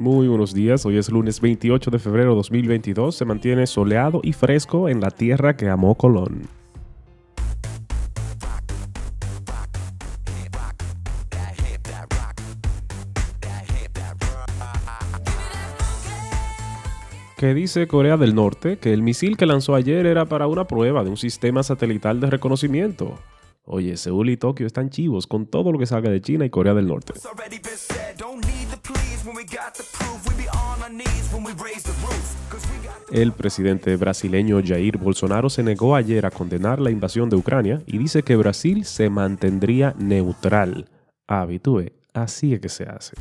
Muy buenos días, hoy es lunes 28 de febrero de 2022, se mantiene soleado y fresco en la tierra que amó Colón. ¿Qué dice Corea del Norte? Que el misil que lanzó ayer era para una prueba de un sistema satelital de reconocimiento. Oye, Seúl y Tokio están chivos con todo lo que salga de China y Corea del Norte. El presidente brasileño Jair Bolsonaro se negó ayer a condenar la invasión de Ucrania y dice que Brasil se mantendría neutral. Habitúe, así es que se hace.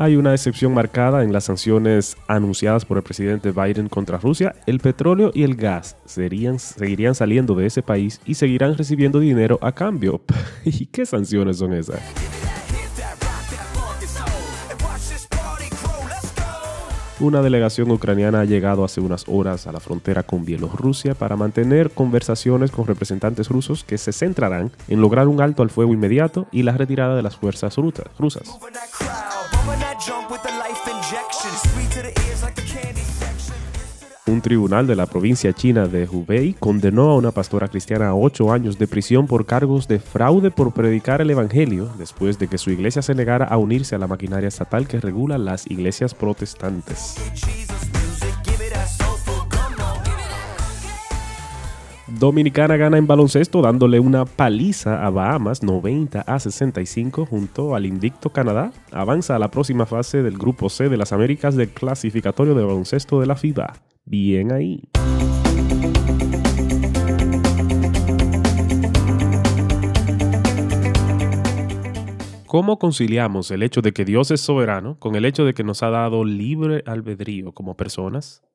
Hay una excepción marcada en las sanciones anunciadas por el presidente Biden contra Rusia. El petróleo y el gas seguirían saliendo de ese país y seguirán recibiendo dinero a cambio. ¿Y qué sanciones son esas? Una delegación ucraniana ha llegado hace unas horas a la frontera con Bielorrusia para mantener conversaciones con representantes rusos que se centrarán en lograr un alto al fuego inmediato y la retirada de las fuerzas rusas. Un tribunal de la provincia china de Hubei condenó a una pastora cristiana a ocho años de prisión por cargos de fraude por predicar el Evangelio después de que su iglesia se negara a unirse a la maquinaria estatal que regula las iglesias protestantes. Dominicana gana en baloncesto dándole una paliza a Bahamas 90 a 65 junto al invicto Canadá. Avanza a la próxima fase del Grupo C de las Américas del clasificatorio de baloncesto de la FIBA. Bien ahí. ¿Cómo conciliamos el hecho de que Dios es soberano con el hecho de que nos ha dado libre albedrío como personas?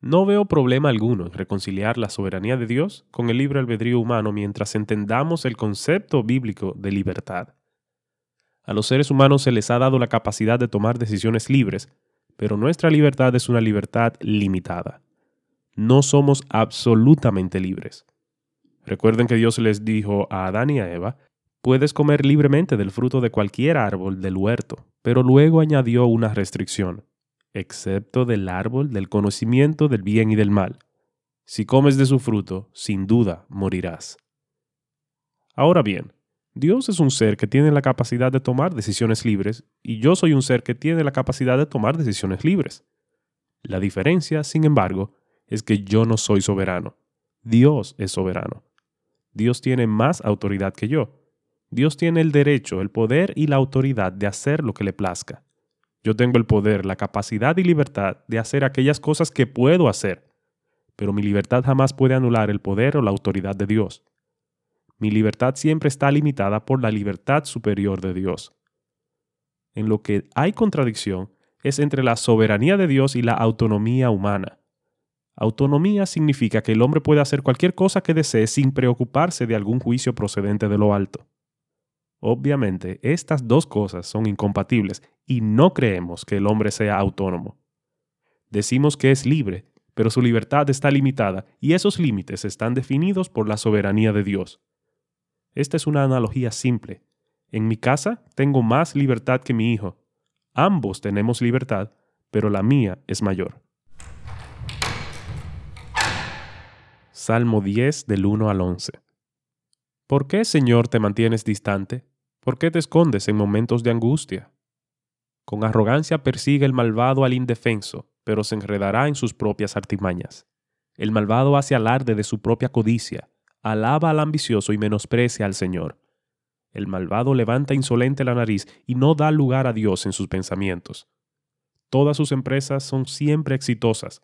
No veo problema alguno en reconciliar la soberanía de Dios con el libre albedrío humano mientras entendamos el concepto bíblico de libertad. A los seres humanos se les ha dado la capacidad de tomar decisiones libres, pero nuestra libertad es una libertad limitada. No somos absolutamente libres. Recuerden que Dios les dijo a Adán y a Eva, puedes comer libremente del fruto de cualquier árbol del huerto, pero luego añadió una restricción excepto del árbol del conocimiento del bien y del mal. Si comes de su fruto, sin duda morirás. Ahora bien, Dios es un ser que tiene la capacidad de tomar decisiones libres y yo soy un ser que tiene la capacidad de tomar decisiones libres. La diferencia, sin embargo, es que yo no soy soberano. Dios es soberano. Dios tiene más autoridad que yo. Dios tiene el derecho, el poder y la autoridad de hacer lo que le plazca. Yo tengo el poder, la capacidad y libertad de hacer aquellas cosas que puedo hacer, pero mi libertad jamás puede anular el poder o la autoridad de Dios. Mi libertad siempre está limitada por la libertad superior de Dios. En lo que hay contradicción es entre la soberanía de Dios y la autonomía humana. Autonomía significa que el hombre puede hacer cualquier cosa que desee sin preocuparse de algún juicio procedente de lo alto. Obviamente, estas dos cosas son incompatibles y no creemos que el hombre sea autónomo. Decimos que es libre, pero su libertad está limitada y esos límites están definidos por la soberanía de Dios. Esta es una analogía simple. En mi casa tengo más libertad que mi hijo. Ambos tenemos libertad, pero la mía es mayor. Salmo 10 del 1 al 11. ¿Por qué, Señor, te mantienes distante? ¿Por qué te escondes en momentos de angustia? Con arrogancia persigue el malvado al indefenso, pero se enredará en sus propias artimañas. El malvado hace alarde de su propia codicia, alaba al ambicioso y menosprecia al Señor. El malvado levanta insolente la nariz y no da lugar a Dios en sus pensamientos. Todas sus empresas son siempre exitosas.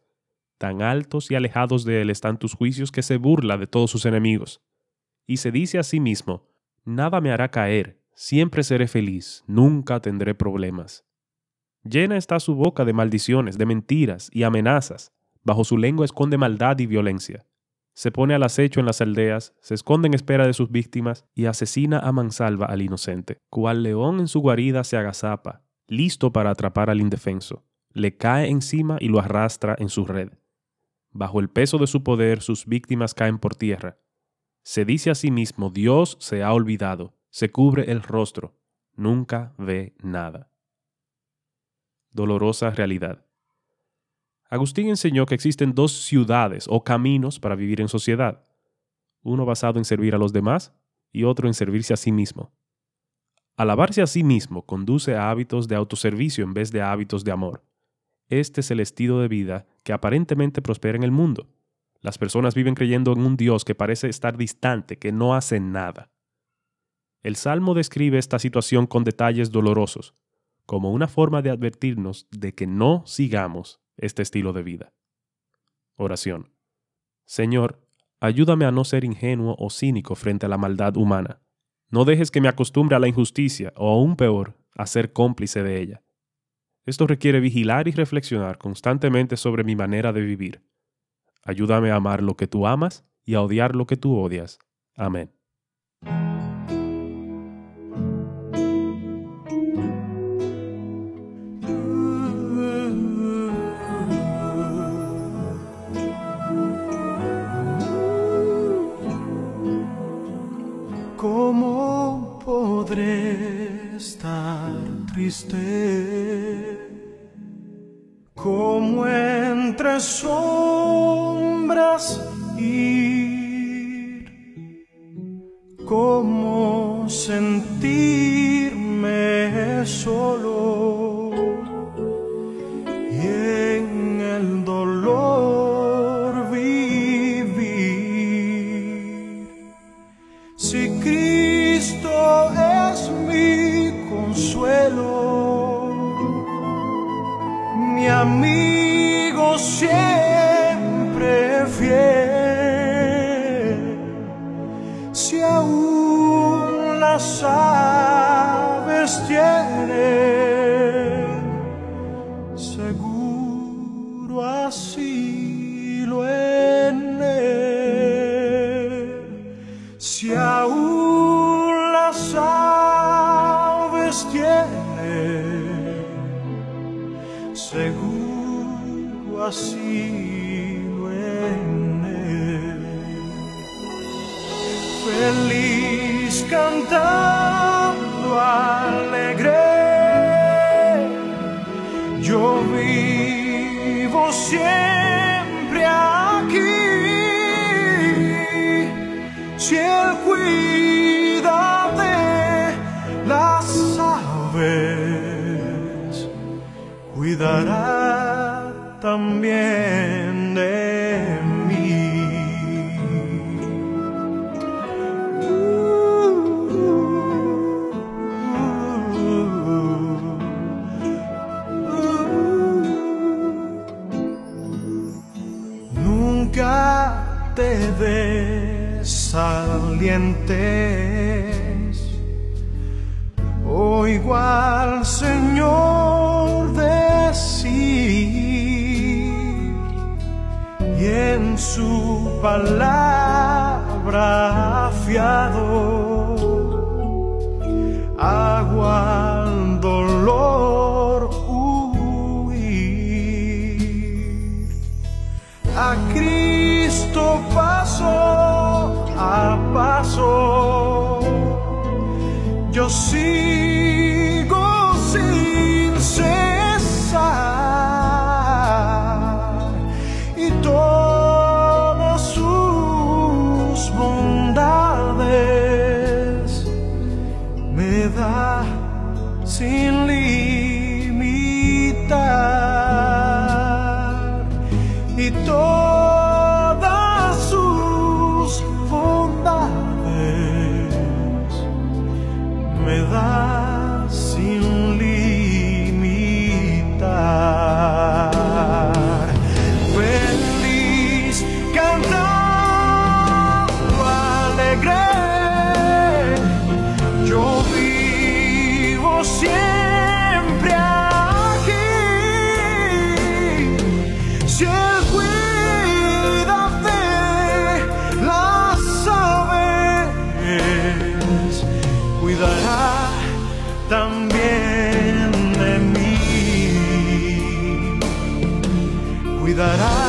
Tan altos y alejados de él están tus juicios que se burla de todos sus enemigos. Y se dice a sí mismo, nada me hará caer, Siempre seré feliz, nunca tendré problemas. Llena está su boca de maldiciones, de mentiras y amenazas. Bajo su lengua esconde maldad y violencia. Se pone al acecho en las aldeas, se esconde en espera de sus víctimas y asesina a mansalva al inocente. Cual león en su guarida se agazapa, listo para atrapar al indefenso. Le cae encima y lo arrastra en su red. Bajo el peso de su poder sus víctimas caen por tierra. Se dice a sí mismo, Dios se ha olvidado, se cubre el rostro, nunca ve nada. Dolorosa realidad. Agustín enseñó que existen dos ciudades o caminos para vivir en sociedad, uno basado en servir a los demás y otro en servirse a sí mismo. Alabarse a sí mismo conduce a hábitos de autoservicio en vez de hábitos de amor. Este es el estilo de vida que aparentemente prospera en el mundo. Las personas viven creyendo en un Dios que parece estar distante, que no hace nada. El Salmo describe esta situación con detalles dolorosos, como una forma de advertirnos de que no sigamos este estilo de vida. Oración. Señor, ayúdame a no ser ingenuo o cínico frente a la maldad humana. No dejes que me acostumbre a la injusticia o aún peor, a ser cómplice de ella. Esto requiere vigilar y reflexionar constantemente sobre mi manera de vivir. Ayúdame a amar lo que tú amas y a odiar lo que tú odias. Amén. Como entre sombras ir, cómo sentirme solo y en el dolor vivir. Si Cristo es mi consuelo, mi amigo siempre fiel, si aún las aves tienen seguro asilo Feliz cantando alegre, yo vivo siempre aquí. Si él cuida de las aves, cuidará también te desalientes, oigo al Señor decir y en su palabra fiado todas sus bondades. Me da sin limitar. Y todas sus bondades me da Si él cuida de las aves, cuidará también de mí. Cuidará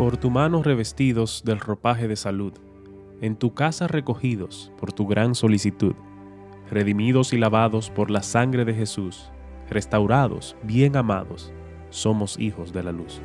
Por tu mano revestidos del ropaje de salud, en tu casa recogidos por tu gran solicitud, redimidos y lavados por la sangre de Jesús, restaurados, bien amados, somos hijos de la luz.